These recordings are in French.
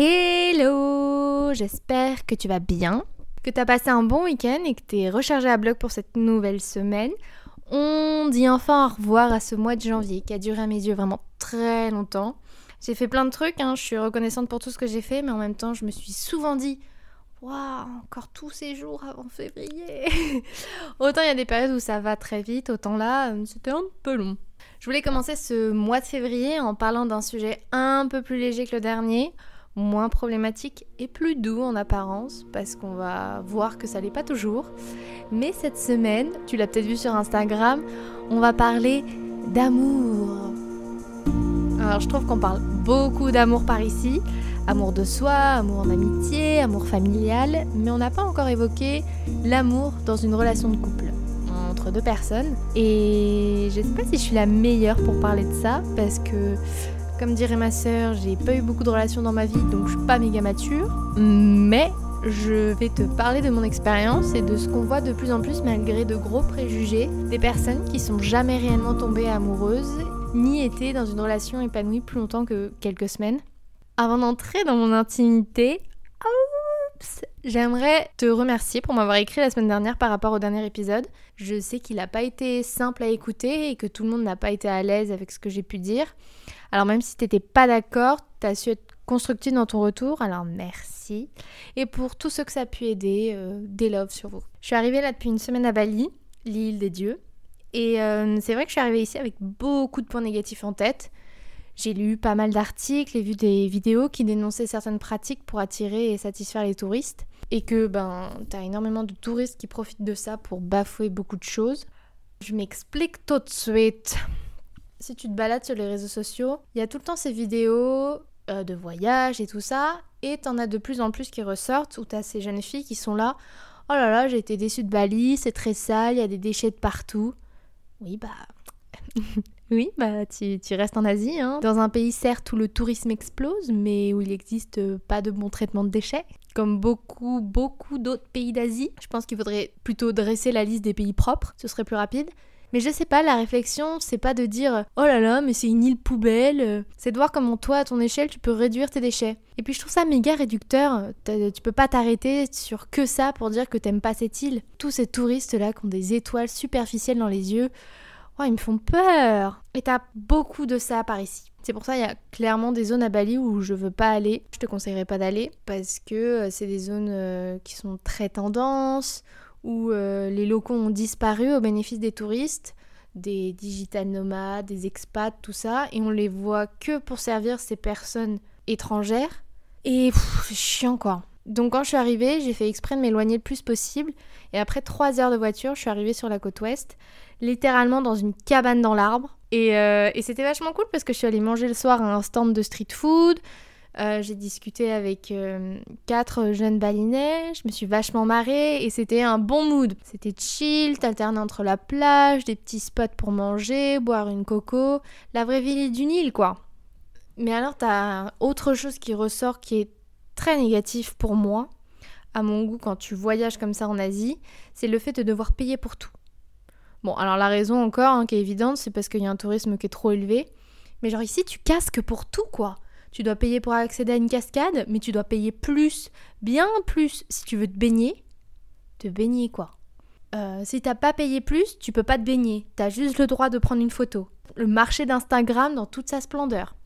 Hello J'espère que tu vas bien, que tu as passé un bon week-end et que tu es rechargé à bloc pour cette nouvelle semaine. On dit enfin au revoir à ce mois de janvier qui a duré à mes yeux vraiment très longtemps. J'ai fait plein de trucs, hein, je suis reconnaissante pour tout ce que j'ai fait, mais en même temps je me suis souvent dit Waouh, encore tous ces jours avant février Autant il y a des périodes où ça va très vite, autant là, c'était un peu long. Je voulais commencer ce mois de février en parlant d'un sujet un peu plus léger que le dernier, moins problématique et plus doux en apparence, parce qu'on va voir que ça l'est pas toujours. Mais cette semaine, tu l'as peut-être vu sur Instagram, on va parler d'amour. Alors je trouve qu'on parle beaucoup d'amour par ici, amour de soi, amour en amitié, amour familial, mais on n'a pas encore évoqué l'amour dans une relation de couple entre deux personnes. Et je sais pas si je suis la meilleure pour parler de ça, parce que comme dirait ma sœur, j'ai pas eu beaucoup de relations dans ma vie, donc je suis pas méga mature. Mais je vais te parler de mon expérience et de ce qu'on voit de plus en plus malgré de gros préjugés des personnes qui sont jamais réellement tombées amoureuses ni été dans une relation épanouie plus longtemps que quelques semaines. Avant d'entrer dans mon intimité, j'aimerais te remercier pour m'avoir écrit la semaine dernière par rapport au dernier épisode. Je sais qu'il n'a pas été simple à écouter et que tout le monde n'a pas été à l'aise avec ce que j'ai pu dire. Alors même si t'étais pas d'accord, t'as su être constructive dans ton retour, alors merci. Et pour tous ceux que ça a pu aider, euh, des loves sur vous. Je suis arrivée là depuis une semaine à Bali, l'île des dieux. Et euh, c'est vrai que je suis arrivée ici avec beaucoup de points négatifs en tête. J'ai lu pas mal d'articles et vu des vidéos qui dénonçaient certaines pratiques pour attirer et satisfaire les touristes. Et que ben t'as énormément de touristes qui profitent de ça pour bafouer beaucoup de choses. Je m'explique tout de suite. Si tu te balades sur les réseaux sociaux, il y a tout le temps ces vidéos euh, de voyage et tout ça, et t'en as de plus en plus qui ressortent où t'as ces jeunes filles qui sont là. Oh là là, j'ai été déçue de Bali, c'est très sale, il y a des déchets de partout. Oui, bah. oui, bah, tu, restes en Asie, hein. Dans un pays, certes, où le tourisme explose, mais où il n'existe pas de bon traitement de déchets. Comme beaucoup, beaucoup d'autres pays d'Asie. Je pense qu'il faudrait plutôt dresser la liste des pays propres, ce serait plus rapide. Mais je sais pas, la réflexion, c'est pas de dire oh là là, mais c'est une île poubelle. C'est de voir comment toi, à ton échelle, tu peux réduire tes déchets. Et puis je trouve ça méga réducteur. Tu peux pas t'arrêter sur que ça pour dire que t'aimes pas cette île. Tous ces touristes là qui ont des étoiles superficielles dans les yeux, oh, ils me font peur. Et t'as beaucoup de ça par ici. C'est pour ça qu'il y a clairement des zones à Bali où je veux pas aller. Je te conseillerais pas d'aller parce que euh, c'est des zones euh, qui sont très tendances où euh, les locaux ont disparu au bénéfice des touristes, des digital nomades, des expats, tout ça, et on les voit que pour servir ces personnes étrangères. Et c'est chiant quoi. Donc quand je suis arrivée, j'ai fait exprès de m'éloigner le plus possible, et après trois heures de voiture, je suis arrivée sur la côte ouest, littéralement dans une cabane dans l'arbre. Et, euh, et c'était vachement cool parce que je suis allée manger le soir à un stand de street food, euh, j'ai discuté avec euh, quatre jeunes balinais, je me suis vachement marrée et c'était un bon mood. C'était chill, t'alternais entre la plage, des petits spots pour manger, boire une coco, la vraie ville du Nil quoi. Mais alors t'as autre chose qui ressort qui est très négatif pour moi, à mon goût quand tu voyages comme ça en Asie, c'est le fait de devoir payer pour tout. Bon alors la raison encore hein, qui est évidente c'est parce qu'il y a un tourisme qui est trop élevé, mais genre ici tu casques pour tout quoi. Tu dois payer pour accéder à une cascade, mais tu dois payer plus, bien plus, si tu veux te baigner. Te baigner quoi. Euh, si t'as pas payé plus, tu peux pas te baigner. T'as juste le droit de prendre une photo. Le marché d'Instagram dans toute sa splendeur.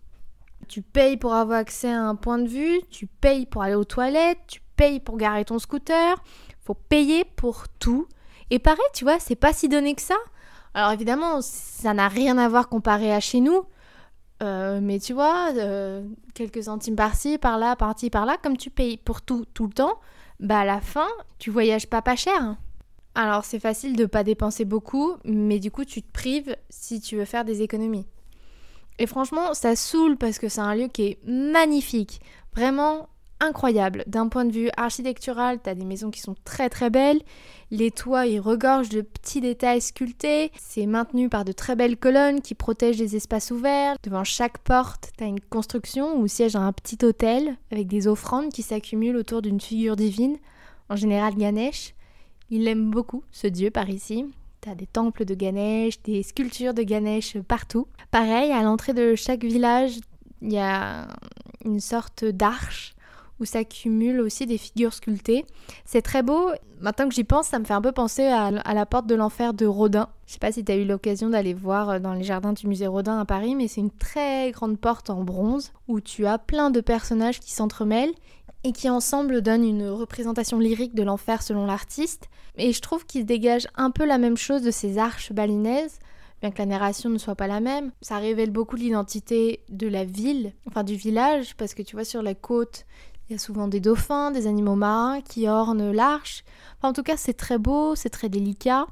Tu payes pour avoir accès à un point de vue, tu payes pour aller aux toilettes, tu payes pour garer ton scooter. Faut payer pour tout. Et pareil, tu vois, c'est pas si donné que ça. Alors évidemment, ça n'a rien à voir comparé à chez nous. Euh, mais tu vois, euh, quelques centimes par-ci, par-là, par-ci, par-là, comme tu payes pour tout, tout le temps, bah à la fin, tu voyages pas pas cher. Alors c'est facile de pas dépenser beaucoup, mais du coup tu te prives si tu veux faire des économies. Et franchement, ça saoule parce que c'est un lieu qui est magnifique. Vraiment, incroyable. D'un point de vue architectural, tu as des maisons qui sont très très belles. Les toits, ils regorgent de petits détails sculptés. C'est maintenu par de très belles colonnes qui protègent les espaces ouverts. Devant chaque porte, tu as une construction où siège un petit hôtel avec des offrandes qui s'accumulent autour d'une figure divine, en général Ganesh. Il aime beaucoup, ce dieu, par ici. T'as des temples de Ganesh, des sculptures de Ganesh partout. Pareil, à l'entrée de chaque village, il y a une sorte d'arche où s'accumulent aussi des figures sculptées. C'est très beau. Maintenant que j'y pense, ça me fait un peu penser à, la porte de l'enfer de Rodin. Je sais pas si tu as eu l'occasion d'aller voir euh, dans les jardins du musée Rodin à Paris, mais c'est une très grande porte en bronze où tu as plein de personnages qui s'entremêlent et qui ensemble donnent une représentation lyrique de l'enfer selon l'artiste. Et je trouve qu'il dégage un peu la même chose de ces arches balinaises, bien que la narration ne soit pas la même. Ça révèle beaucoup l'identité de la ville, enfin du village, parce que tu vois sur la côte, il y a souvent des dauphins, des animaux marins qui ornent l'arche. Enfin, en tout cas, c'est très beau, c'est très délicat.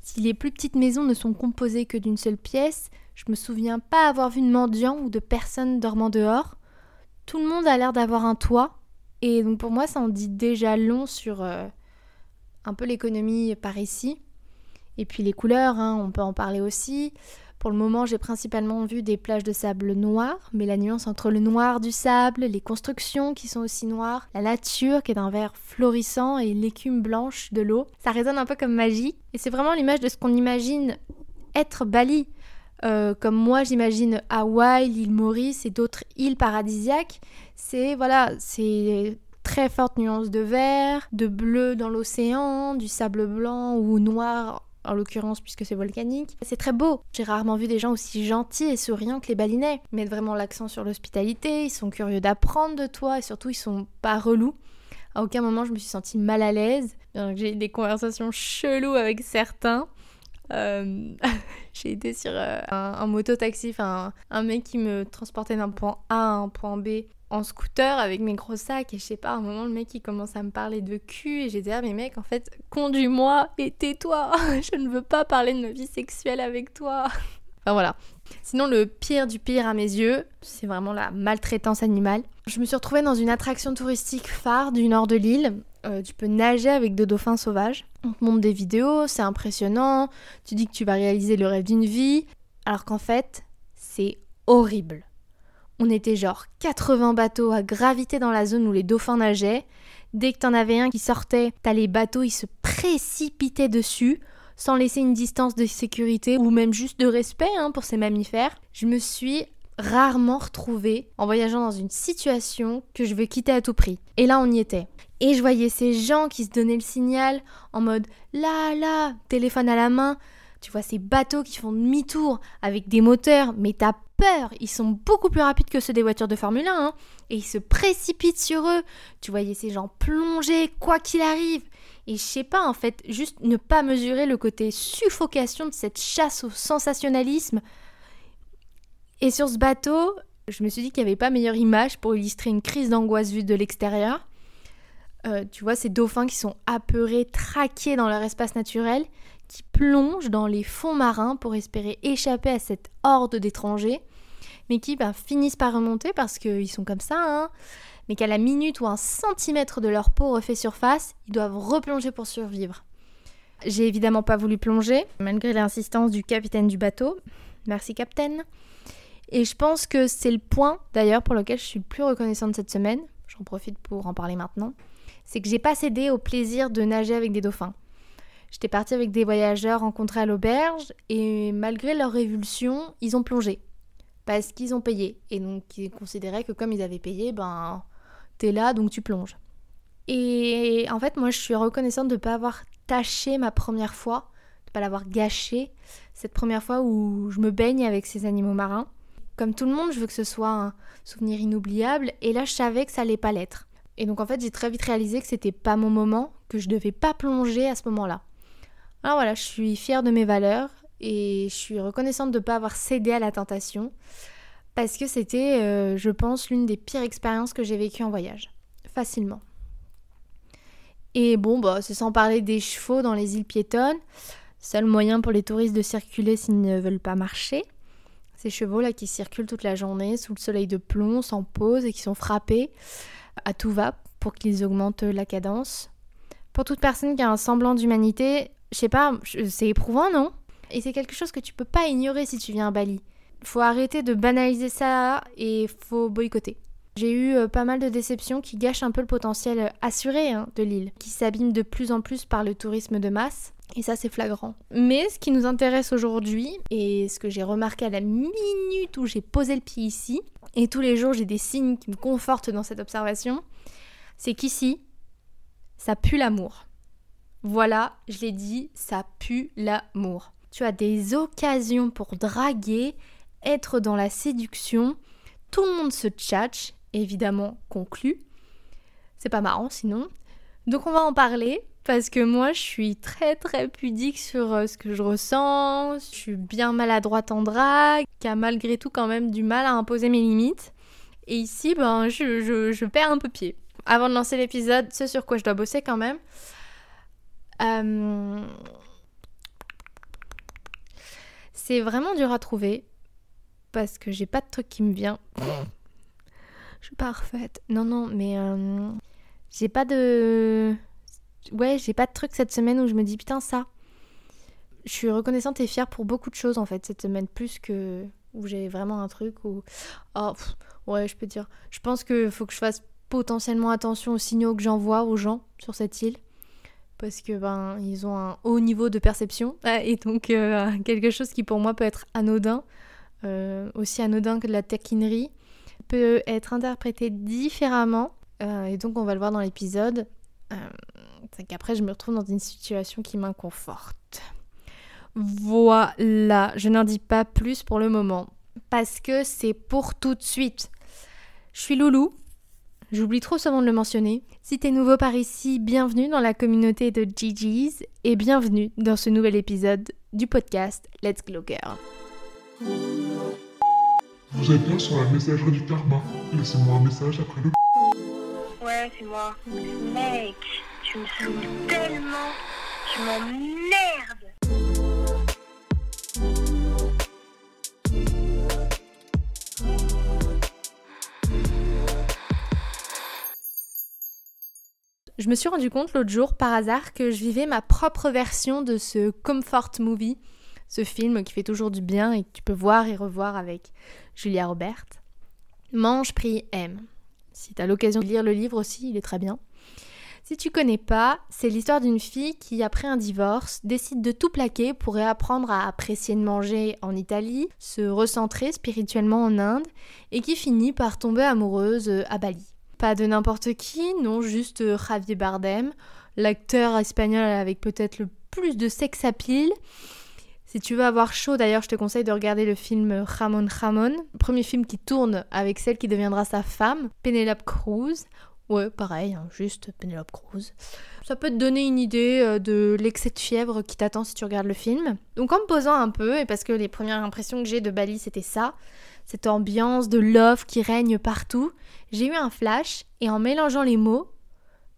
Si les plus petites maisons ne sont composées que d'une seule pièce, je me souviens pas avoir vu de mendiants ou de personnes dormant dehors. Tout le monde a l'air d'avoir un toit, et donc pour moi, ça en dit déjà long sur euh, un peu l'économie par ici. Et puis les couleurs, hein, on peut en parler aussi. Pour le moment, j'ai principalement vu des plages de sable noir, mais la nuance entre le noir du sable, les constructions qui sont aussi noires, la nature qui est d'un vert florissant et l'écume blanche de l'eau, ça résonne un peu comme magie. Et c'est vraiment l'image de ce qu'on imagine être Bali. Euh, comme moi j'imagine Hawaï, l'île Maurice et d'autres îles paradisiaques, c'est voilà, c'est très forte nuance de vert, de bleu dans l'océan, du sable blanc ou noir en l'occurrence puisque c'est volcanique. C'est très beau. J'ai rarement vu des gens aussi gentils et souriants que les balinais. Ils mettent vraiment l'accent sur l'hospitalité, ils sont curieux d'apprendre de toi et surtout ils sont pas relous. À aucun moment je me suis sentie mal à l'aise. J'ai eu des conversations cheloues avec certains. Euh, j'ai été sur euh, un, moto-taxi, enfin un, mec qui me transportait d'un point A à un point B en scooter avec mes gros sacs et je sais pas, à un moment le mec il commence à me parler de cul et j'ai dit ah mais mec en fait conduis-moi et tais-toi, je ne veux pas parler de ma vie sexuelle avec toi. Enfin voilà. Sinon le pire du pire à mes yeux, c'est vraiment la maltraitance animale. Je me suis retrouvée dans une attraction touristique phare du nord de l'île euh, tu peux nager avec des dauphins sauvages. On te montre des vidéos, c'est impressionnant, tu dis que tu vas réaliser le rêve d'une vie, alors qu'en fait, c'est horrible. On était genre 80 bateaux à graviter dans la zone où les dauphins nageaient. Dès que t'en avais un qui sortait, t'as les bateaux, ils se précipitaient dessus, sans laisser une distance de sécurité ou même juste de respect hein, pour ces mammifères. Je me suis rarement retrouvée en voyageant dans une situation que je veux quitter à tout prix. Et là, on y était. Et je voyais ces gens qui se donnaient le signal en mode là, là, téléphone à la main. Tu vois ces bateaux qui font demi-tour avec des moteurs, mais t'as peur. Ils sont beaucoup plus rapides que ceux des voitures de Formule 1. Hein. et ils se précipitent sur eux. Tu voyais ces gens plonger, quoi qu'il arrive. Et je sais pas, en fait, juste ne pas mesurer le côté suffocation de cette chasse au sensationnalisme. Et sur ce bateau, je me suis dit qu'il n'y avait pas meilleure image pour illustrer une crise d'angoisse vue de l'extérieur. Euh, tu vois, ces dauphins qui sont apeurés, traqués dans leur espace naturel, qui plongent dans les fonds marins pour espérer échapper à cette horde d'étrangers, mais qui ben, finissent par remonter parce qu'ils sont comme ça, hein, mais qu'à la minute où un centimètre de leur peau refait surface, ils doivent replonger pour survivre. J'ai évidemment pas voulu plonger, malgré l'insistance du capitaine du bateau. Merci, capitaine. Et je pense que c'est le point, d'ailleurs, pour lequel je suis le plus reconnaissante cette semaine. J'en profite pour en parler maintenant c'est que j'ai pas cédé au plaisir de nager avec des dauphins. J'étais partie avec des voyageurs rencontrés à l'auberge et malgré leur révulsion, ils ont plongé. Parce qu'ils ont payé. Et donc ils considéraient que comme ils avaient payé, ben t'es là donc tu plonges. Et en fait, moi je suis reconnaissante de ne pas avoir tâché ma première fois, de ne pas l'avoir gâché, cette première fois où je me baigne avec ces animaux marins. Comme tout le monde, je veux que ce soit un souvenir inoubliable et là je savais que ça allait pas l'être. Et donc en fait, j'ai très vite réalisé que c'était pas mon moment, que je devais pas plonger à ce moment-là. Alors voilà, je suis fière de mes valeurs et je suis reconnaissante de ne pas avoir cédé à la tentation parce que c'était, euh, je pense, l'une des pires expériences que j'ai vécues en voyage. Facilement. Et bon, bah, c'est sans parler des chevaux dans les îles piétonnes. Seul moyen pour les touristes de circuler s'ils ne veulent pas marcher. Ces chevaux-là qui circulent toute la journée sous le soleil de plomb, sans pause et qui sont frappés à tout va pour qu'ils augmentent la cadence. Pour toute personne qui a un semblant d'humanité, je sais pas, c'est éprouvant, non? Et c'est quelque chose que tu peux pas ignorer si tu viens à Bali. Faut arrêter de banaliser ça et faut boycotter. J'ai eu euh, pas mal de déceptions qui gâchent un peu le potentiel assuré hein, de l'île, qui s'abîme de plus en plus par le tourisme de masse. Et ça, c'est flagrant. Mais ce qui nous intéresse aujourd'hui, et ce que j'ai remarqué à la minute où j'ai posé le pied ici, et tous les jours j'ai des signes qui me confortent dans cette observation, c'est qu'ici, ça pue l'amour. Voilà, je l'ai dit, ça pue l'amour. Tu as des occasions pour draguer, être dans la séduction, tout le monde se tchatche, évidemment conclu. C'est pas marrant sinon. Donc on va en parler parce que moi je suis très très pudique sur euh, ce que je ressens, je suis bien maladroite en drague, qui a malgré tout quand même du mal à imposer mes limites. Et ici, ben, je, je, perds un peu pied. Avant de lancer l'épisode, ce sur quoi je dois bosser quand même. Euh, c'est vraiment dur à trouver parce que j'ai pas de truc qui me vient. je suis parfaite. Non, non, mais euh, j'ai pas de ouais, j'ai pas de truc cette semaine où je me dis putain ça. Je suis reconnaissante et fière pour beaucoup de choses en fait cette semaine, plus que où j'ai vraiment un truc où oh ouais je peux dire. Je pense qu'il faut que je fasse potentiellement attention aux signaux que j'envoie aux gens sur cette île parce que ben ils ont un haut niveau de perception et donc euh, quelque chose qui pour moi peut être anodin, euh, aussi anodin que de la taquinerie, peut être interprété différemment euh, et donc on va le voir dans l'épisode c'est qu'après je me retrouve dans une situation qui m'inconforte. Voilà, je n'en dis pas plus pour le moment, parce que c'est pour tout de suite. Je suis Loulou, j'oublie trop souvent de le mentionner. Si t'es nouveau par ici, bienvenue dans la communauté de GG's et bienvenue dans ce nouvel épisode du podcast Let's Glow Girl. Vous êtes bien sur la messagerie du karma. Laissez-moi un message après le... Ouais, c'est moi. Mec tu me tellement. Je me suis rendu compte l'autre jour par hasard que je vivais ma propre version de ce comfort movie, ce film qui fait toujours du bien et que tu peux voir et revoir avec Julia Robert. Mange, prie, aime. Si tu as l'occasion de lire le livre aussi, il est très bien. Si tu connais pas, c'est l'histoire d'une fille qui, après un divorce, décide de tout plaquer pour réapprendre à apprécier de manger en Italie, se recentrer spirituellement en Inde, et qui finit par tomber amoureuse euh, à Bali. Pas de n'importe qui, non, juste euh, Javier Bardem, l'acteur espagnol avec peut-être le plus de sex appeal. Si tu veux avoir chaud, d'ailleurs, je te conseille de regarder le film Ramon Ramon, premier film qui tourne avec celle qui deviendra sa femme, Penelope Cruz. Ouais, pareil, hein, juste Penelope Cruz. Ça peut te donner une idée euh, de l'excès de fièvre qui t'attend si tu regardes le film. Donc en me posant un peu, et parce que les premières impressions que j'ai de Bali c'était ça, cette ambiance de love qui règne partout, j'ai eu un flash et en mélangeant les mots,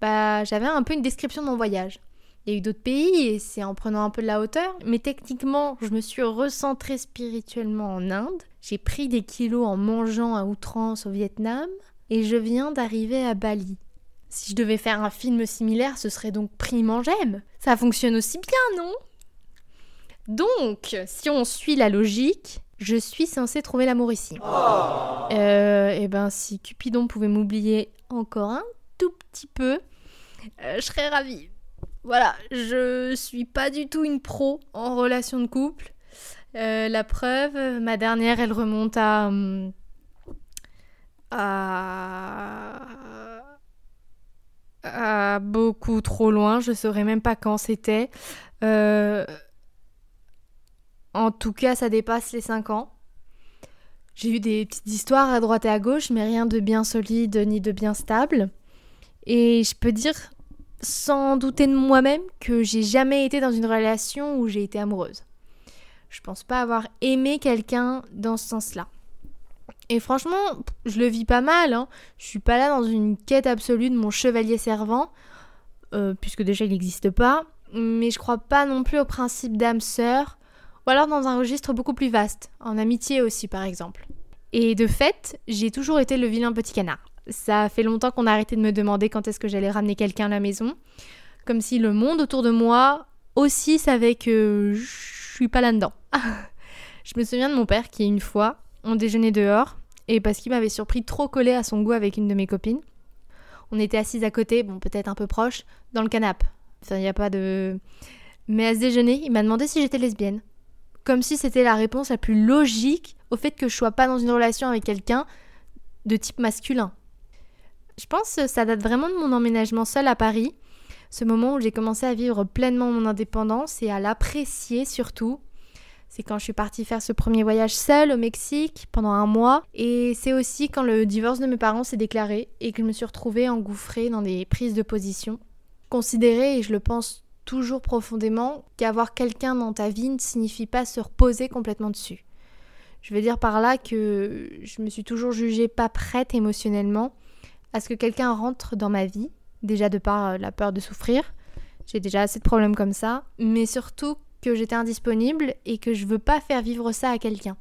bah j'avais un peu une description de mon voyage. Il y a eu d'autres pays et c'est en prenant un peu de la hauteur, mais techniquement je me suis recentrée spirituellement en Inde. J'ai pris des kilos en mangeant à outrance au Vietnam et je viens d'arriver à Bali. Si je devais faire un film similaire, ce serait donc Prime en J'aime. Ça fonctionne aussi bien, non? Donc, si on suit la logique, je suis censée trouver l'amour ici. Oh. Euh, et eh ben, si Cupidon pouvait m'oublier encore un tout petit peu, euh, je serais ravie. Voilà, je suis pas du tout une pro en relation de couple. Euh, la preuve, ma dernière, elle remonte à. Hum, à, beaucoup trop loin. Je ne saurais même pas quand c'était. Euh, en tout cas, ça dépasse les 5 ans. J'ai eu des petites histoires à droite et à gauche, mais rien de bien solide ni de bien stable. Et je peux dire, sans douter de moi-même, que j'ai jamais été dans une relation où j'ai été amoureuse. Je pense pas avoir aimé quelqu'un dans ce sens-là. Et franchement, je le vis pas mal. Hein. Je suis pas là dans une quête absolue de mon chevalier servant, euh, puisque déjà il n'existe pas. Mais je crois pas non plus au principe d'âme sœur, ou alors dans un registre beaucoup plus vaste, en amitié aussi par exemple. Et de fait, j'ai toujours été le vilain petit canard. Ça fait longtemps qu'on a arrêté de me demander quand est-ce que j'allais ramener quelqu'un à la maison, comme si le monde autour de moi aussi savait que je suis pas là-dedans. je me souviens de mon père qui une fois on déjeunait dehors, et parce qu'il m'avait surpris trop collé à son goût avec une de mes copines. On était assises à côté, bon peut-être un peu proche, dans le canapé. Enfin, il n'y a pas de... Mais à ce déjeuner, il m'a demandé si j'étais lesbienne. Comme si c'était la réponse la plus logique au fait que je sois pas dans une relation avec quelqu'un de type masculin. Je pense que ça date vraiment de mon emménagement seul à Paris, ce moment où j'ai commencé à vivre pleinement mon indépendance et à l'apprécier surtout. C'est quand je suis partie faire ce premier voyage seul au Mexique pendant un mois. Et c'est aussi quand le divorce de mes parents s'est déclaré et que je me suis retrouvée engouffrée dans des prises de position. Considérer, et je le pense toujours profondément, qu'avoir quelqu'un dans ta vie ne signifie pas se reposer complètement dessus. Je veux dire par là que je me suis toujours jugée pas prête émotionnellement à ce que quelqu'un rentre dans ma vie, déjà de par euh, la peur de souffrir. J'ai déjà assez de problèmes comme ça, mais surtout que j'étais indisponible et que je veux pas faire vivre ça à quelqu'un.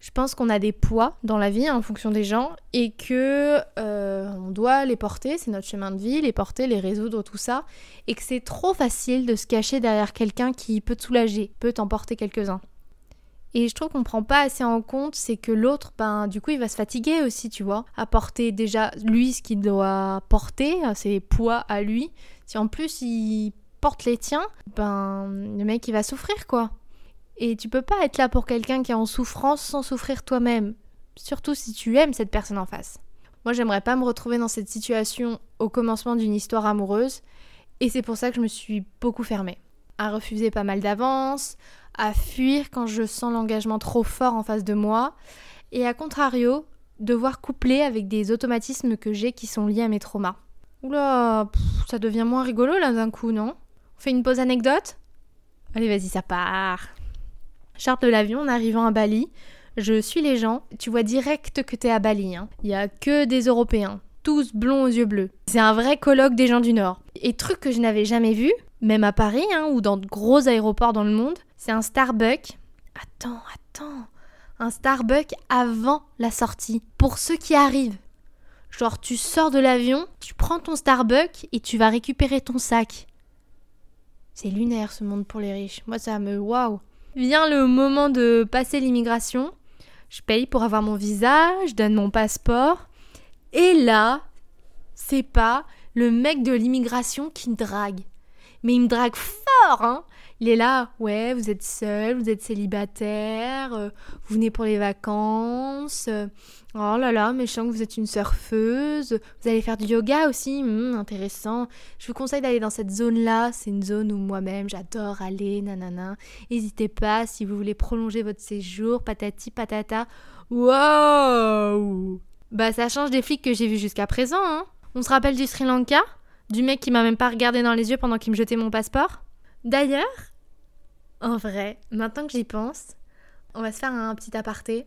Je pense qu'on a des poids dans la vie hein, en fonction des gens et que euh, on doit les porter, c'est notre chemin de vie, les porter, les résoudre, tout ça, et que c'est trop facile de se cacher derrière quelqu'un qui peut te soulager, peut t'en porter quelques-uns. Et je trouve qu'on prend pas assez en compte, c'est que l'autre, ben, du coup, il va se fatiguer aussi, tu vois, à porter déjà lui ce qu'il doit porter, ses poids à lui. Si en plus il les tiens, ben, le mec il va souffrir quoi. Et tu peux pas être là pour quelqu'un qui est en souffrance sans souffrir toi-même. Surtout si tu aimes cette personne en face. Moi, j'aimerais pas me retrouver dans cette situation au commencement d'une histoire amoureuse. Et c'est pour ça que je me suis beaucoup fermée. À refuser pas mal d'avance, à fuir quand je sens l'engagement trop fort en face de moi. Et à contrario, devoir coupler avec des automatismes que j'ai qui sont liés à mes traumas. Oula, ça devient moins rigolo là d'un coup, non? On fait une pause anecdote Allez, vas-y, ça part. Charte de l'avion en arrivant à Bali. Je suis les gens. Tu vois direct que t'es à Bali. Hein. Il y a que des Européens. Tous blonds aux yeux bleus. C'est un vrai colloque des gens du Nord. Et truc que je n'avais jamais vu, même à Paris hein, ou dans de gros aéroports dans le monde, c'est un Starbucks. Attends, attends. Un Starbucks avant la sortie. Pour ceux qui arrivent. Genre, tu sors de l'avion, tu prends ton Starbucks et tu vas récupérer ton sac. C'est lunaire ce monde pour les riches. Moi, ça me. Waouh! Vient le moment de passer l'immigration. Je paye pour avoir mon visa, je donne mon passeport. Et là, c'est pas le mec de l'immigration qui me drague. Mais il me drague fort, hein! Il est là, ouais, vous êtes seul, vous êtes célibataire, euh, vous venez pour les vacances. Euh, oh là là, mais je sens que vous êtes une surfeuse. Vous allez faire du yoga aussi, hmm, intéressant. Je vous conseille d'aller dans cette zone-là. C'est une zone où moi-même j'adore aller, nanana. N'hésitez pas si vous voulez prolonger votre séjour, patati patata. Waouh Bah ça change des flics que j'ai vus jusqu'à présent. Hein. On se rappelle du Sri Lanka? Du mec qui m'a même pas regardé dans les yeux pendant qu'il me jetait mon passeport? D'ailleurs, en vrai, maintenant que j'y pense, on va se faire un petit aparté.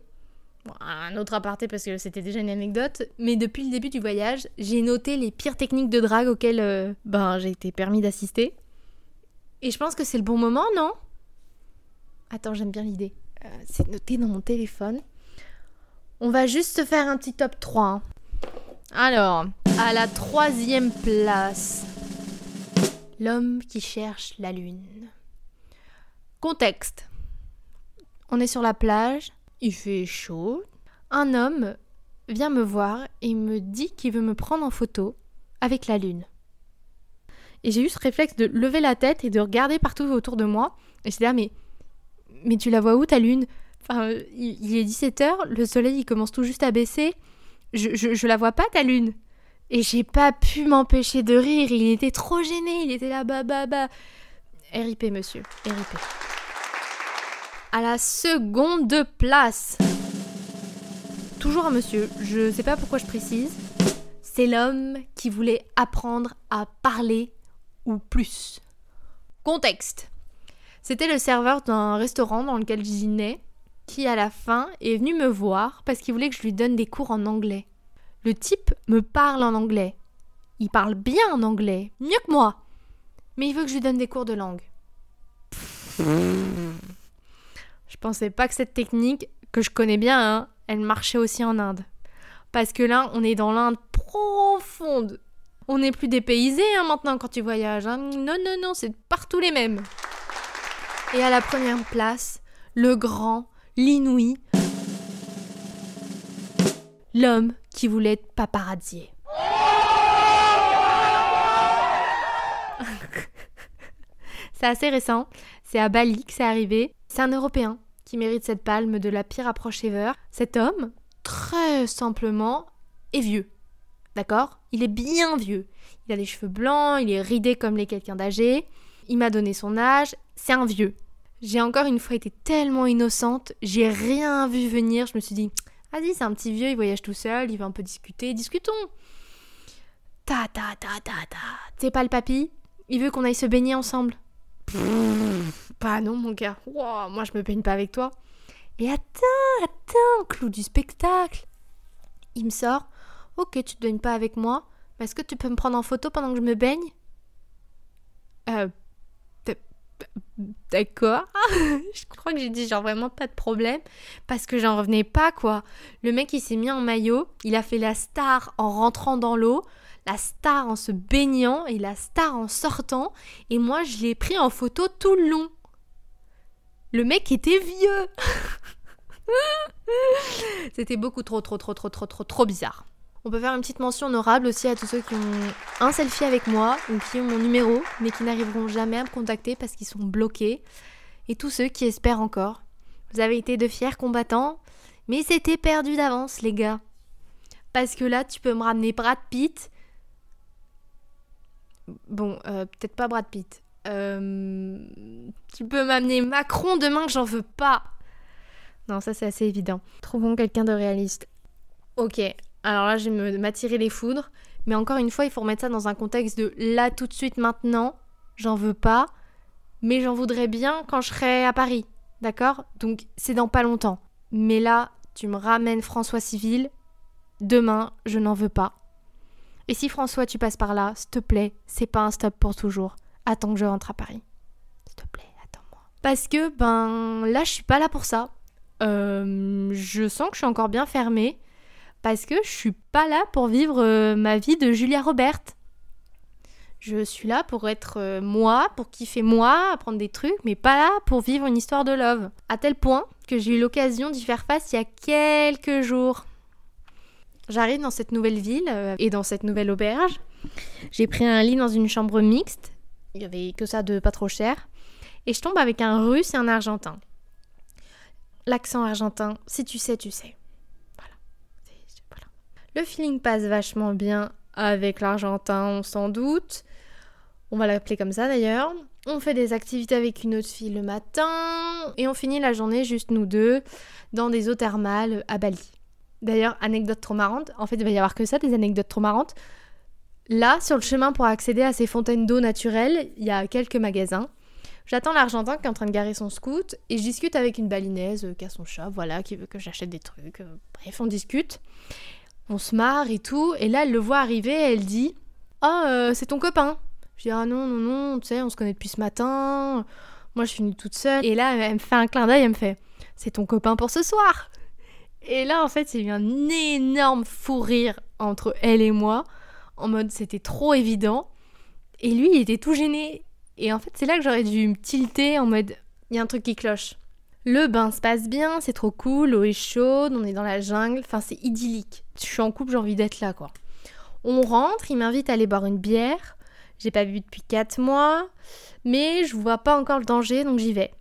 un autre aparté parce que c'était déjà une anecdote, mais depuis le début du voyage, j'ai noté les pires techniques de drague auxquelles euh, ben, j'ai été permis d'assister. Et je pense que c'est le bon moment, non? Attends, j'aime bien l'idée. Euh, c'est noté dans mon téléphone. On va juste se faire un petit top 3. Hein. Alors, à la troisième place, L'homme qui cherche la lune. Contexte. On est sur la plage, il fait chaud. Un homme vient me voir et me dit qu'il veut me prendre en photo avec la lune. Et j'ai eu ce réflexe de lever la tête et de regarder partout autour de moi. Et j'étais là, mais, mais tu la vois où ta lune? Enfin, il, est 17h, le soleil il commence tout juste à baisser. Je, je, je la vois pas ta lune. Et j'ai pas pu m'empêcher de rire, il était trop gêné, il était là, bah bah bah. RIP monsieur, RIP. À la seconde place. Toujours un monsieur, je sais pas pourquoi je précise. C'est l'homme qui voulait apprendre à parler ou plus. Contexte. C'était le serveur d'un restaurant dans lequel je dînais qui à la fin est venu me voir parce qu'il voulait que je lui donne des cours en anglais. Le type me parle en anglais. Il parle bien en anglais, mieux que moi. Mais il veut que je lui donne des cours de langue. Je pensais pas que cette technique, que je connais bien, hein, elle marchait aussi en Inde. Parce que là, on est dans l'Inde profonde. On n'est plus dépaysé hein, maintenant quand tu voyages. Hein. Non, non, non, c'est partout les mêmes. Et à la première place, le grand, l'inouï, l'homme qui voulait être paparazzier. C'est assez récent, c'est à Bali que c'est arrivé. C'est un Européen qui mérite cette palme de la pire approche ever. Cet homme, très simplement est vieux. D'accord? Il est bien vieux. Il a des cheveux blancs, il est ridé comme les quelqu'un d'âgé. Il m'a donné son âge, c'est un vieux. J'ai encore une fois été tellement innocente, j'ai rien vu venir, je me suis dit, vas-y, c'est un petit vieux, il voyage tout seul, il va un peu discuter, discutons. Ta ta ta ta ta. C'est pas le papy? Il veut qu'on aille se baigner ensemble. Bah non, mon gars. moi, je me baigne pas avec toi. Et attends, attends, clou du spectacle. Il me sort. Ok, tu te baignes pas avec moi. Mais est-ce que tu peux me prendre en photo pendant que je me baigne? Euh. D'accord. je crois que j'ai dit genre vraiment pas de problème. Parce que j'en revenais pas, quoi. Le mec, il s'est mis en maillot. Il a fait la star en rentrant dans l'eau la star en se baignant et la star en sortant. Et moi, je l'ai pris en photo tout le long. Le mec était vieux. C'était beaucoup trop, trop, trop, trop, trop, trop, trop bizarre. On peut faire une petite mention honorable aussi à tous ceux qui ont un selfie avec moi ou qui ont mon numéro, mais qui n'arriveront jamais à me contacter parce qu'ils sont bloqués. Et tous ceux qui espèrent encore. Vous avez été de fiers combattants, mais c'était perdu d'avance, les gars. Parce que là, tu peux me ramener Brad Pitt, Bon, euh, peut-être pas Brad Pitt. Euh, tu peux m'amener Macron demain que j'en veux pas. Non, ça c'est assez évident. Trouvons quelqu'un de réaliste. Ok, alors là je vais m'attirer les foudres. Mais encore une fois, il faut remettre ça dans un contexte de là tout de suite maintenant, j'en veux pas. Mais j'en voudrais bien quand je serai à Paris. D'accord? Donc c'est dans pas longtemps. Mais là, tu me ramènes François Civil. Demain, je n'en veux pas. Et si François, tu passes par là, s'il te plaît, c'est pas un stop pour toujours. Attends que je rentre à Paris. S'il te plaît, attends-moi. Parce que, ben, là, je suis pas là pour ça. Euh, je sens que je suis encore bien fermée. Parce que je suis pas là pour vivre euh, ma vie de Julia Robert. Je suis là pour être euh, moi, pour kiffer moi, apprendre des trucs, mais pas là pour vivre une histoire de love. À tel point que j'ai eu l'occasion d'y faire face il y a quelques jours. J'arrive dans cette nouvelle ville euh, et dans cette nouvelle auberge. J'ai pris un lit dans une chambre mixte. Il y avait que ça de pas trop cher. Et je tombe avec un russe et un argentin. L'accent argentin, si tu sais, tu sais. Le feeling passe vachement bien avec l'argentin, on s'en doute. On va l'appeler comme ça d'ailleurs. On fait des activités avec une autre fille le matin et on finit la journée juste nous deux dans des eaux thermales à Bali. D'ailleurs, anecdote trop marrante, en fait il va y avoir que ça, des anecdotes trop marrantes. Là, sur le chemin pour accéder à ces fontaines d'eau naturelles, il y a quelques magasins. J'attends l'Argentin qui est en train de garer son scout et je discute avec une balinaise euh, qui a son chat, voilà, qui veut que j'achète des trucs. Euh, bref, on discute. On se marre et tout. Et là, elle le voit arriver et elle dit Oh, c'est ton copain. Je dis Ah non, non, non, tu sais, on se connaît depuis ce matin. Moi, je suis venue toute seule. Et là, elle me fait un clin d'œil, elle me fait C'est ton copain pour ce soir. Et là, en fait, c'est eu un énorme fou rire entre elle et moi, en mode c'était trop évident. Et lui, il était tout gêné. Et en fait, c'est là que j'aurais dû me tilter en mode il y a un truc qui cloche. Le bain se passe bien, c'est trop cool, l'eau est chaude, on est dans la jungle, enfin c'est idyllique. Je suis en couple, j'ai envie d'être là quoi. On rentre, il m'invite à aller boire une bière. J'ai pas bu depuis 4 mois, mais je vois pas encore le danger donc j'y vais.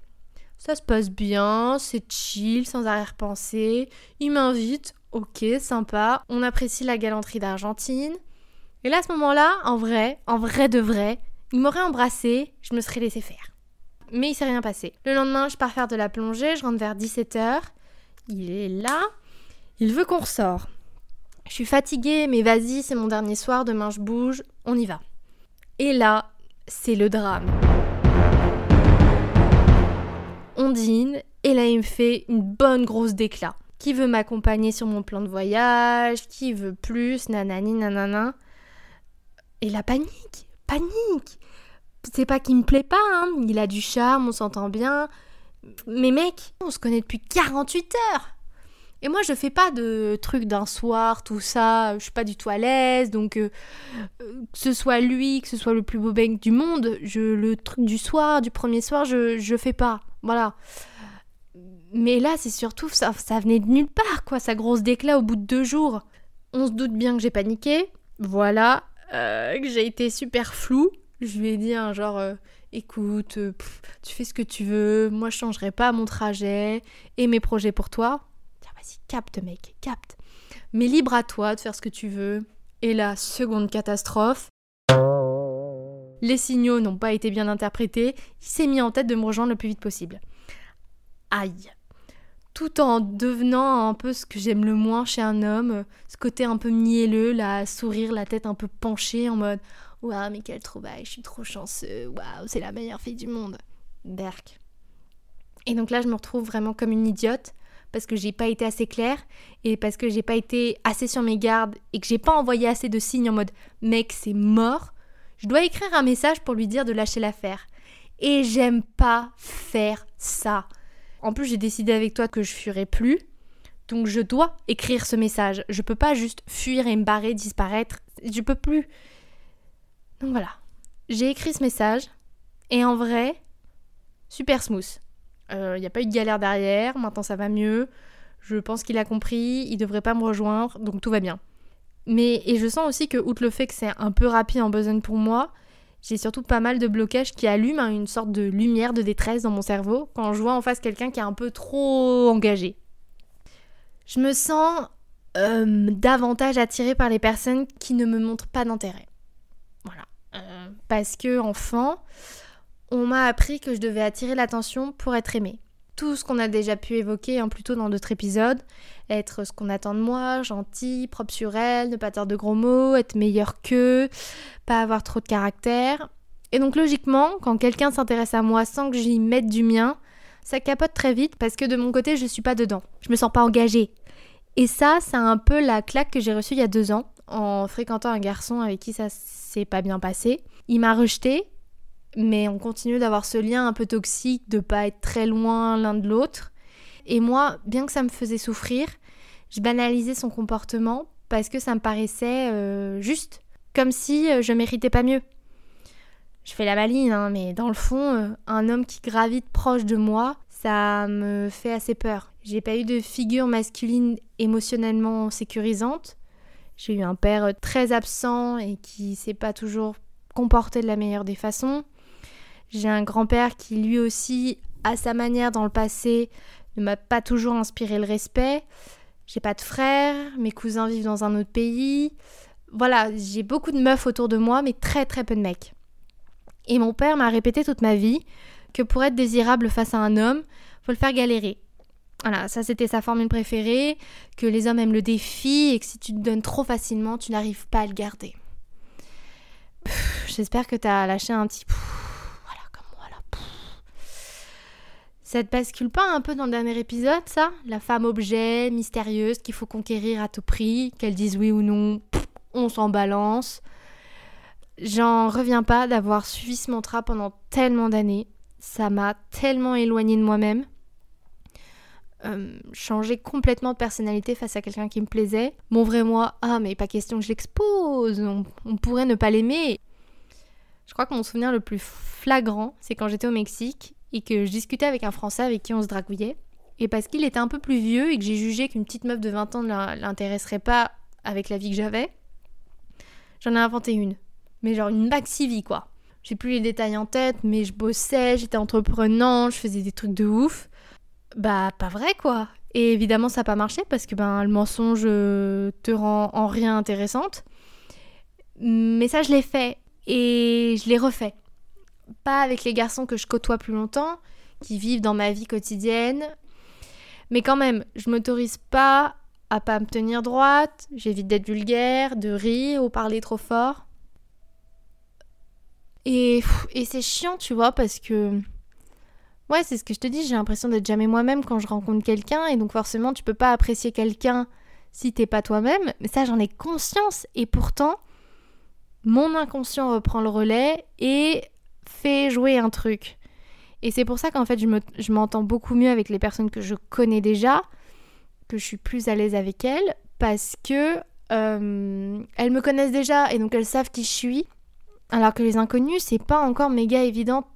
Ça se passe bien, c'est chill, sans arrière-pensée. Il m'invite, ok, sympa. On apprécie la galanterie d'Argentine. Et là, à ce moment-là, en vrai, en vrai de vrai, il m'aurait embrassé, je me serais laissé faire. Mais il s'est rien passé. Le lendemain, je pars faire de la plongée, je rentre vers 17h. Il est là. Il veut qu'on ressort. Je suis fatiguée, mais vas-y, c'est mon dernier soir, demain je bouge, on y va. Et là, c'est le drame on dîne, et là il me fait une bonne grosse déclat. Qui veut m'accompagner sur mon plan de voyage, qui veut plus, nanani, nanana. Et la panique, panique. C'est pas qu'il me plaît pas, hein. il a du charme, on s'entend bien. Mais mec, on se connaît depuis 48 heures. Et moi, je fais pas de trucs d'un soir, tout ça. Je suis pas du tout à l'aise. Donc, euh, que ce soit lui, que ce soit le plus beau mec du monde, je, le truc du soir, du premier soir, je, je fais pas. Voilà. Mais là, c'est surtout, ça, ça venait de nulle part, quoi, sa grosse déclat au bout de deux jours. On se doute bien que j'ai paniqué. Voilà. Euh, que j'ai été super flou. Je lui ai dit un genre, écoute, tu fais ce que tu veux, moi je changerai pas mon trajet et mes projets pour toi capte, mec, capte. Mais libre à toi de faire ce que tu veux. Et la seconde catastrophe, les signaux n'ont pas été bien interprétés, il s'est mis en tête de me rejoindre le plus vite possible. Aïe. Tout en devenant un peu ce que j'aime le moins chez un homme, ce côté un peu mielleux, la sourire, la tête un peu penchée en mode Waouh, mais quelle trouvaille, je suis trop chanceux, waouh, c'est la meilleure fille du monde. Berk. Et donc là, je me retrouve vraiment comme une idiote parce que j'ai pas été assez claire et parce que j'ai pas été assez sur mes gardes et que j'ai pas envoyé assez de signes en mode mec, c'est mort. Je dois écrire un message pour lui dire de lâcher l'affaire. Et j'aime pas faire ça. En plus, j'ai décidé avec toi que je fuirais plus. Donc je dois écrire ce message. Je peux pas juste fuir et me barrer, disparaître. Je peux plus. Donc voilà. J'ai écrit ce message. Et en vrai, super smooth. Il euh, n'y a pas eu de galère derrière. Maintenant ça va mieux. Je pense qu'il a compris. Il devrait pas me rejoindre. Donc tout va bien. Mais, et je sens aussi que, outre le fait que c'est un peu rapide en besogne pour moi, j'ai surtout pas mal de blocages qui allument hein, une sorte de lumière de détresse dans mon cerveau quand je vois en face quelqu'un qui est un peu trop engagé. Je me sens euh, davantage attirée par les personnes qui ne me montrent pas d'intérêt. Voilà. Euh, parce que, enfant, on m'a appris que je devais attirer l'attention pour être aimée tout ce qu'on a déjà pu évoquer hein, plutôt dans d'autres épisodes. Être ce qu'on attend de moi, gentil, propre sur elle, ne pas dire de gros mots, être meilleur qu'eux, pas avoir trop de caractère. Et donc logiquement, quand quelqu'un s'intéresse à moi sans que j'y mette du mien, ça capote très vite parce que de mon côté, je suis pas dedans. Je me sens pas engagée. Et ça, c'est un peu la claque que j'ai reçue il y a deux ans en fréquentant un garçon avec qui ça s'est pas bien passé. Il m'a rejetée mais on continue d'avoir ce lien un peu toxique, de pas être très loin l'un de l'autre. Et moi, bien que ça me faisait souffrir, je banalisais son comportement parce que ça me paraissait euh, juste, comme si euh, je méritais pas mieux. Je fais la maline, hein, mais dans le fond, euh, un homme qui gravite proche de moi, ça me fait assez peur. J'ai pas eu de figure masculine émotionnellement sécurisante. J'ai eu un père très absent et qui s'est pas toujours comporté de la meilleure des façons. J'ai un grand-père qui lui aussi, à sa manière dans le passé, ne m'a pas toujours inspiré le respect. J'ai pas de frères, mes cousins vivent dans un autre pays. Voilà, j'ai beaucoup de meufs autour de moi, mais très très peu de mecs. Et mon père m'a répété toute ma vie que pour être désirable face à un homme, faut le faire galérer. Voilà, ça c'était sa formule préférée, que les hommes aiment le défi et que si tu te donnes trop facilement, tu n'arrives pas à le garder. J'espère que t'as lâché un petit Ça te bascule pas un peu dans le dernier épisode, ça? La femme objet, mystérieuse, qu'il faut conquérir à tout prix, qu'elle dise oui ou non, on s'en balance. J'en reviens pas d'avoir suivi ce mantra pendant tellement d'années. Ça m'a tellement éloignée de moi-même. Euh, changer complètement de personnalité face à quelqu'un qui me plaisait. Mon vrai moi, ah mais pas question que je l'expose, on pourrait ne pas l'aimer. Je crois que mon souvenir le plus flagrant, c'est quand j'étais au Mexique et que je discutais avec un Français avec qui on se dragouillait. Et parce qu'il était un peu plus vieux et que j'ai jugé qu'une petite meuf de 20 ans ne l'intéresserait pas avec la vie que j'avais, j'en ai inventé une. Mais genre une maxi vie quoi. J'ai plus les détails en tête, mais je bossais, j'étais entreprenant, je faisais des trucs de ouf. Bah pas vrai quoi. Et évidemment ça n'a pas marché parce que ben le mensonge euh, te rend en rien intéressante. Mais ça je l'ai fait et je l'ai refait pas avec les garçons que je côtoie plus longtemps, qui vivent dans ma vie quotidienne. Mais quand même, je m'autorise pas à pas me tenir droite, j'évite d'être vulgaire, de rire ou parler trop fort. Et, et c'est chiant, tu vois, parce que... Ouais, c'est ce que je te dis, j'ai l'impression d'être jamais moi-même quand je rencontre quelqu'un, et donc forcément, tu peux pas apprécier quelqu'un si t'es pas toi-même. Mais ça, j'en ai conscience, et pourtant, mon inconscient reprend le relais, et fait jouer un truc. Et c'est pour ça qu'en fait, je m'entends beaucoup mieux avec les personnes que je connais déjà, que je suis plus à l'aise avec elles, parce que euh, elles me connaissent déjà et donc elles savent qui je suis. Alors que les inconnus, c'est pas encore méga évident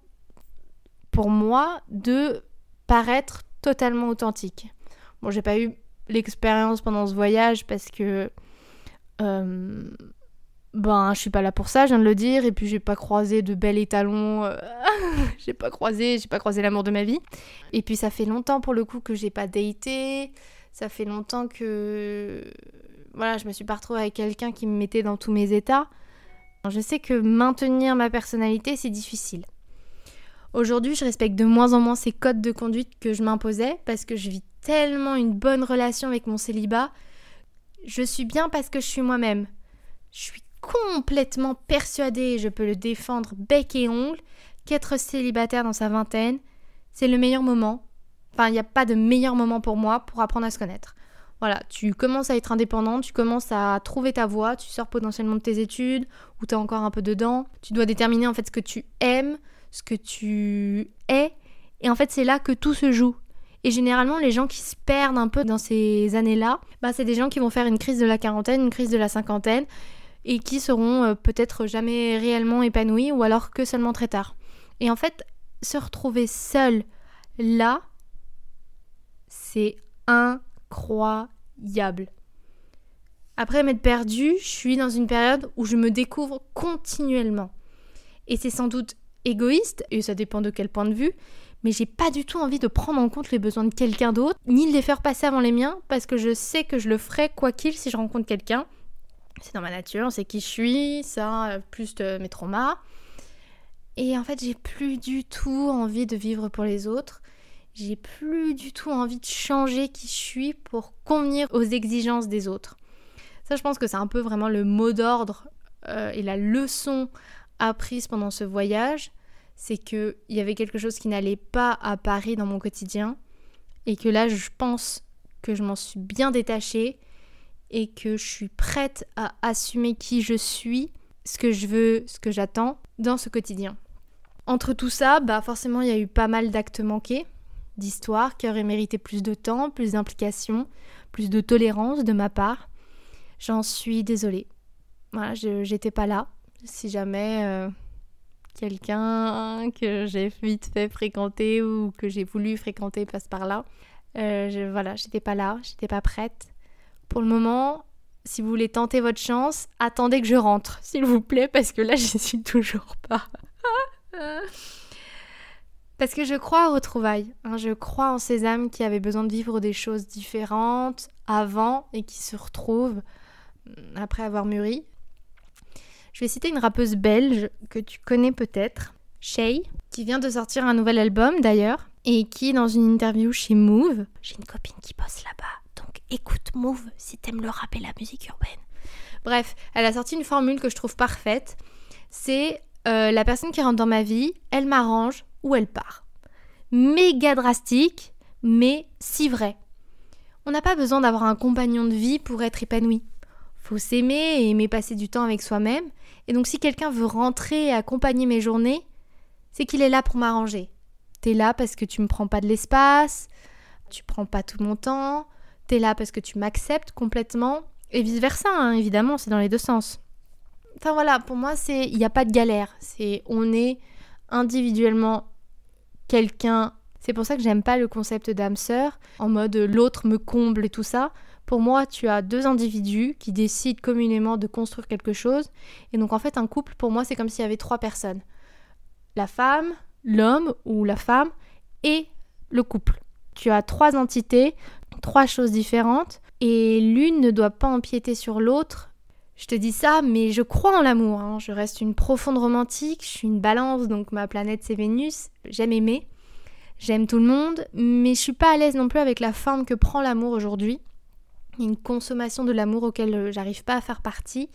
pour moi de paraître totalement authentique. Bon, j'ai pas eu l'expérience pendant ce voyage parce que euh, ben, je suis pas là pour ça, je viens de le dire, et puis j'ai pas croisé de bel étalon, euh, j'ai pas croisé, j'ai pas croisé l'amour de ma vie. Et puis ça fait longtemps pour le coup que j'ai pas daté, Ça fait longtemps que voilà, je me suis pas retrouvée avec quelqu'un qui me mettait dans tous mes états. Je sais que maintenir ma personnalité, c'est difficile. Aujourd'hui, je respecte de moins en moins ces codes de conduite que je m'imposais parce que je vis tellement une bonne relation avec mon célibat. Je suis bien parce que je suis moi-même. Je suis complètement persuadée, je peux le défendre bec et ongle, qu'être célibataire dans sa vingtaine, c'est le meilleur moment. Enfin, il n'y a pas de meilleur moment pour moi pour apprendre à se connaître. Voilà, tu commences à être indépendante, tu commences à trouver ta voie, tu sors potentiellement de tes études, ou tu es encore un peu dedans. Tu dois déterminer en fait ce que tu aimes, ce que tu es. Et en fait, c'est là que tout se joue. Et généralement, les gens qui se perdent un peu dans ces années-là, bah, c'est des gens qui vont faire une crise de la quarantaine, une crise de la cinquantaine, et qui seront euh, peut-être jamais réellement épanouis, ou alors que seulement très tard. Et en fait, se retrouver seul là, c'est incroyable. Après m'être perdue, je suis dans une période où je me découvre continuellement. Et c'est sans doute égoïste, et ça dépend de quel point de vue, mais j'ai pas du tout envie de prendre en compte les besoins de quelqu'un d'autre, ni de les faire passer avant les miens, parce que je sais que je le ferai quoi qu'il si je rencontre quelqu'un. C'est dans ma nature, c'est qui je suis, ça, plus de mes traumas. Et en fait, j'ai plus du tout envie de vivre pour les autres. J'ai plus du tout envie de changer qui je suis pour convenir aux exigences des autres. Ça, je pense que c'est un peu vraiment le mot d'ordre euh, et la leçon apprise pendant ce voyage, c'est qu'il y avait quelque chose qui n'allait pas à Paris dans mon quotidien et que là, je pense que je m'en suis bien détachée et que je suis prête à assumer qui je suis, ce que je veux, ce que j'attends dans ce quotidien. Entre tout ça, bah forcément, il y a eu pas mal d'actes manqués, d'histoires qui auraient mérité plus de temps, plus d'implication, plus de tolérance de ma part. J'en suis désolée. Voilà, j'étais pas là si jamais euh, quelqu'un que j'ai vite fait fréquenter ou que j'ai voulu fréquenter passe par là. Euh, je, voilà, j'étais pas là, j'étais pas prête. Pour le moment, si vous voulez tenter votre chance, attendez que je rentre, s'il vous plaît, parce que là, j'y suis toujours pas. parce que je crois aux retrouvailles. Hein, je crois en ces âmes qui avaient besoin de vivre des choses différentes avant et qui se retrouvent mm, après avoir mûri. Je vais citer une rappeuse belge que tu connais peut-être, Shay, qui vient de sortir un nouvel album d'ailleurs, et qui, dans une interview chez Move, j'ai une copine qui bosse là-bas, donc écoute Move si t'aimes le rap et la musique urbaine. Bref, elle a sorti une formule que je trouve parfaite. C'est euh, la personne qui rentre dans ma vie, elle m'arrange ou elle part. Méga drastique, mais si vrai. On n'a pas besoin d'avoir un compagnon de vie pour être épanoui. Faut s'aimer et aimer passer du temps avec soi-même. Et donc si quelqu'un veut rentrer et accompagner mes journées, c'est qu'il est là pour m'arranger. T'es là parce que tu me prends pas de l'espace, tu prends pas tout mon temps, t'es là parce que tu m'acceptes complètement, et vice versa, hein, évidemment, c'est dans les deux sens. Enfin voilà, pour moi, c'est il n'y a pas de galère. C'est on est individuellement quelqu'un. C'est pour ça que j'aime pas le concept d'âme sœur, en mode l'autre me comble et tout ça. Pour moi, tu as deux individus qui décident communément de construire quelque chose. Et donc en fait, un couple, pour moi, c'est comme s'il y avait trois personnes. La femme, l'homme ou la femme et le couple. Tu as trois entités, trois choses différentes, et l'une ne doit pas empiéter sur l'autre. Je te dis ça, mais je crois en l'amour. Hein. Je reste une profonde romantique, je suis une balance, donc ma planète c'est Vénus. J'aime aimer, j'aime tout le monde, mais je suis pas à l'aise non plus avec la forme que prend l'amour aujourd'hui une consommation de l'amour auquel euh, j'arrive pas à faire partie.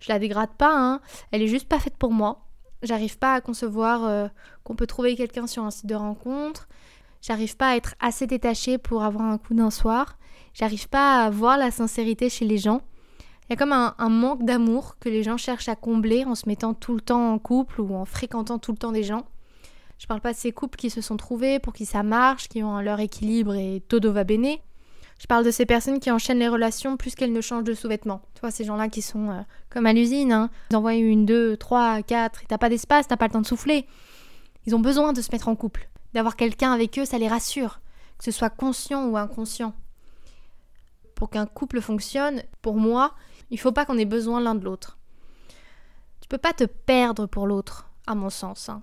Je la dégrade pas, hein. elle est juste pas faite pour moi. J'arrive pas à concevoir euh, qu'on peut trouver quelqu'un sur un site de rencontre. J'arrive pas à être assez détachée pour avoir un coup d'un soir. J'arrive pas à voir la sincérité chez les gens. Il y a comme un, un manque d'amour que les gens cherchent à combler en se mettant tout le temps en couple ou en fréquentant tout le temps des gens. Je parle pas de ces couples qui se sont trouvés, pour qui ça marche, qui ont leur équilibre et todo va bene. Je parle de ces personnes qui enchaînent les relations plus qu'elles ne changent de sous-vêtements. Tu vois, ces gens-là qui sont euh, comme à l'usine, hein. ils envoient une, deux, trois, quatre, et t'as pas d'espace, t'as pas le temps de souffler. Ils ont besoin de se mettre en couple. D'avoir quelqu'un avec eux, ça les rassure, que ce soit conscient ou inconscient. Pour qu'un couple fonctionne, pour moi, il faut pas qu'on ait besoin l'un de l'autre. Tu peux pas te perdre pour l'autre, à mon sens. Hein.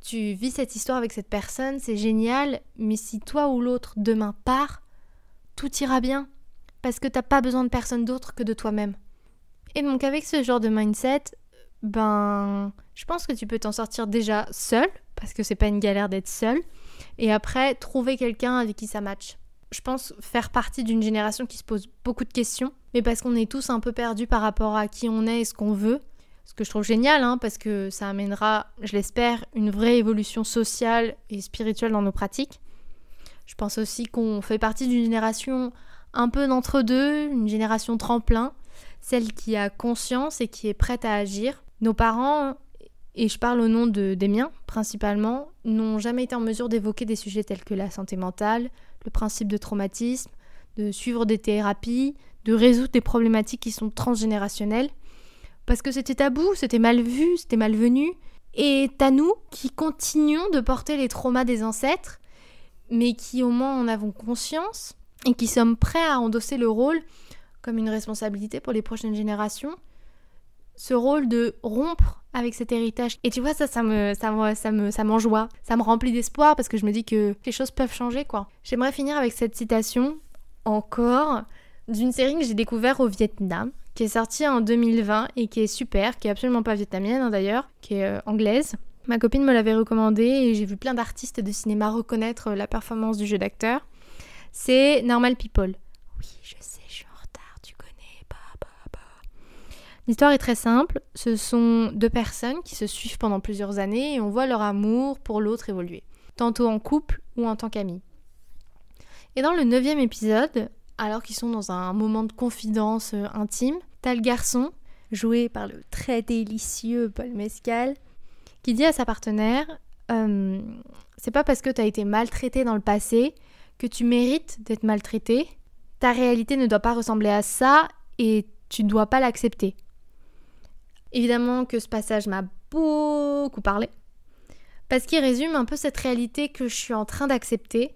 Tu vis cette histoire avec cette personne, c'est génial, mais si toi ou l'autre demain part, tout ira bien. Parce que t'as pas besoin de personne d'autre que de toi-même. Et donc avec ce genre de mindset, ben je pense que tu peux t'en sortir déjà seul, parce que c'est pas une galère d'être seul, et après trouver quelqu'un avec qui ça match. Je pense faire partie d'une génération qui se pose beaucoup de questions, mais parce qu'on est tous un peu perdus par rapport à qui on est et ce qu'on veut. Ce que je trouve génial, hein, parce que ça amènera, je l'espère, une vraie évolution sociale et spirituelle dans nos pratiques. Je pense aussi qu'on fait partie d'une génération un peu d'entre-deux, une génération tremplin, celle qui a conscience et qui est prête à agir. Nos parents, et je parle au nom de, des miens principalement, n'ont jamais été en mesure d'évoquer des sujets tels que la santé mentale, le principe de traumatisme, de suivre des thérapies, de résoudre des problématiques qui sont transgénérationnelles. Parce que c'était tabou, c'était mal vu, c'était malvenu. Et à nous qui continuons de porter les traumas des ancêtres, mais qui au moins en avons conscience et qui sommes prêts à endosser le rôle comme une responsabilité pour les prochaines générations, ce rôle de rompre avec cet héritage. Et tu vois, ça, ça me, ça, ça me, ça m'enjoie. Ça me remplit d'espoir parce que je me dis que les choses peuvent changer, quoi. J'aimerais finir avec cette citation, encore, d'une série que j'ai découvert au Vietnam, qui est sortie en 2020 et qui est super, qui est absolument pas vietnamienne hein, d'ailleurs, qui est euh, anglaise. Ma copine me l'avait recommandée et j'ai vu plein d'artistes de cinéma reconnaître la performance du jeu d'acteur. C'est Normal People. Oui, je sais, je suis en retard, tu connais. Bah, bah, bah. L'histoire est très simple. Ce sont deux personnes qui se suivent pendant plusieurs années et on voit leur amour pour l'autre évoluer, tantôt en couple ou en tant qu'amis. Et dans le neuvième épisode, alors qu'ils sont dans un moment de confidence euh, intime, t'as le garçon, joué par le très délicieux Paul Mescal, qui dit à sa partenaire euh, C'est pas parce que t'as été maltraité dans le passé que tu mérites d'être maltraité. Ta réalité ne doit pas ressembler à ça et tu ne dois pas l'accepter. Évidemment que ce passage m'a beaucoup parlé parce qu'il résume un peu cette réalité que je suis en train d'accepter.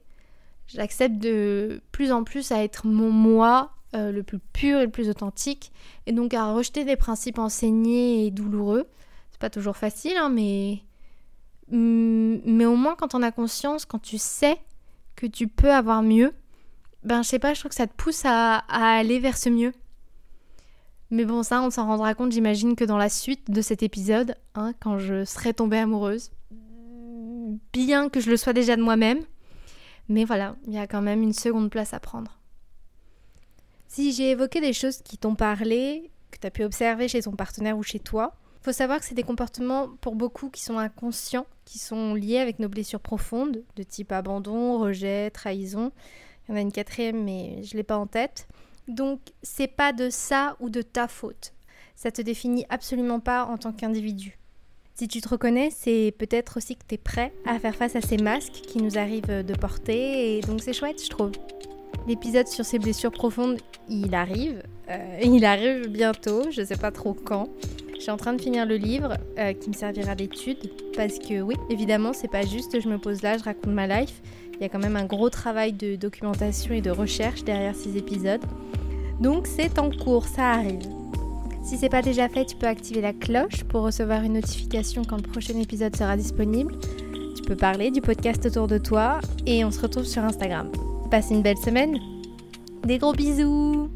J'accepte de plus en plus à être mon moi euh, le plus pur et le plus authentique et donc à rejeter des principes enseignés et douloureux. C'est pas toujours facile, hein, mais mais au moins quand on a conscience, quand tu sais que tu peux avoir mieux, ben je sais pas, je trouve que ça te pousse à, aller vers ce mieux. Mais bon, ça, on s'en rendra compte, j'imagine, que dans la suite de cet épisode, hein, quand je serai tombée amoureuse. Bien que je le sois déjà de moi-même. Mais voilà, il y a quand même une seconde place à prendre. Si j'ai évoqué des choses qui t'ont parlé, que tu as pu observer chez ton partenaire ou chez toi, faut savoir que c'est des comportements pour beaucoup qui sont inconscients, qui sont liés avec nos blessures profondes, de type abandon, rejet, trahison. Il y en a une quatrième, mais je l'ai pas en tête. Donc, c'est pas de ça ou de ta faute. Ça te définit absolument pas en tant qu'individu. Si tu te reconnais, c'est peut-être aussi que tu es prêt à faire face à ces masques qui nous arrivent de porter, et donc c'est chouette, je trouve. L'épisode sur ces blessures profondes, il arrive. Euh, il arrive bientôt, je sais pas trop quand. Je suis en train de finir le livre euh, qui me servira d'étude parce que oui, évidemment, c'est pas juste je me pose là, je raconte ma life. Il y a quand même un gros travail de documentation et de recherche derrière ces épisodes. Donc c'est en cours, ça arrive. Si c'est pas déjà fait, tu peux activer la cloche pour recevoir une notification quand le prochain épisode sera disponible. Tu peux parler du podcast autour de toi et on se retrouve sur Instagram. Passe une belle semaine. Des gros bisous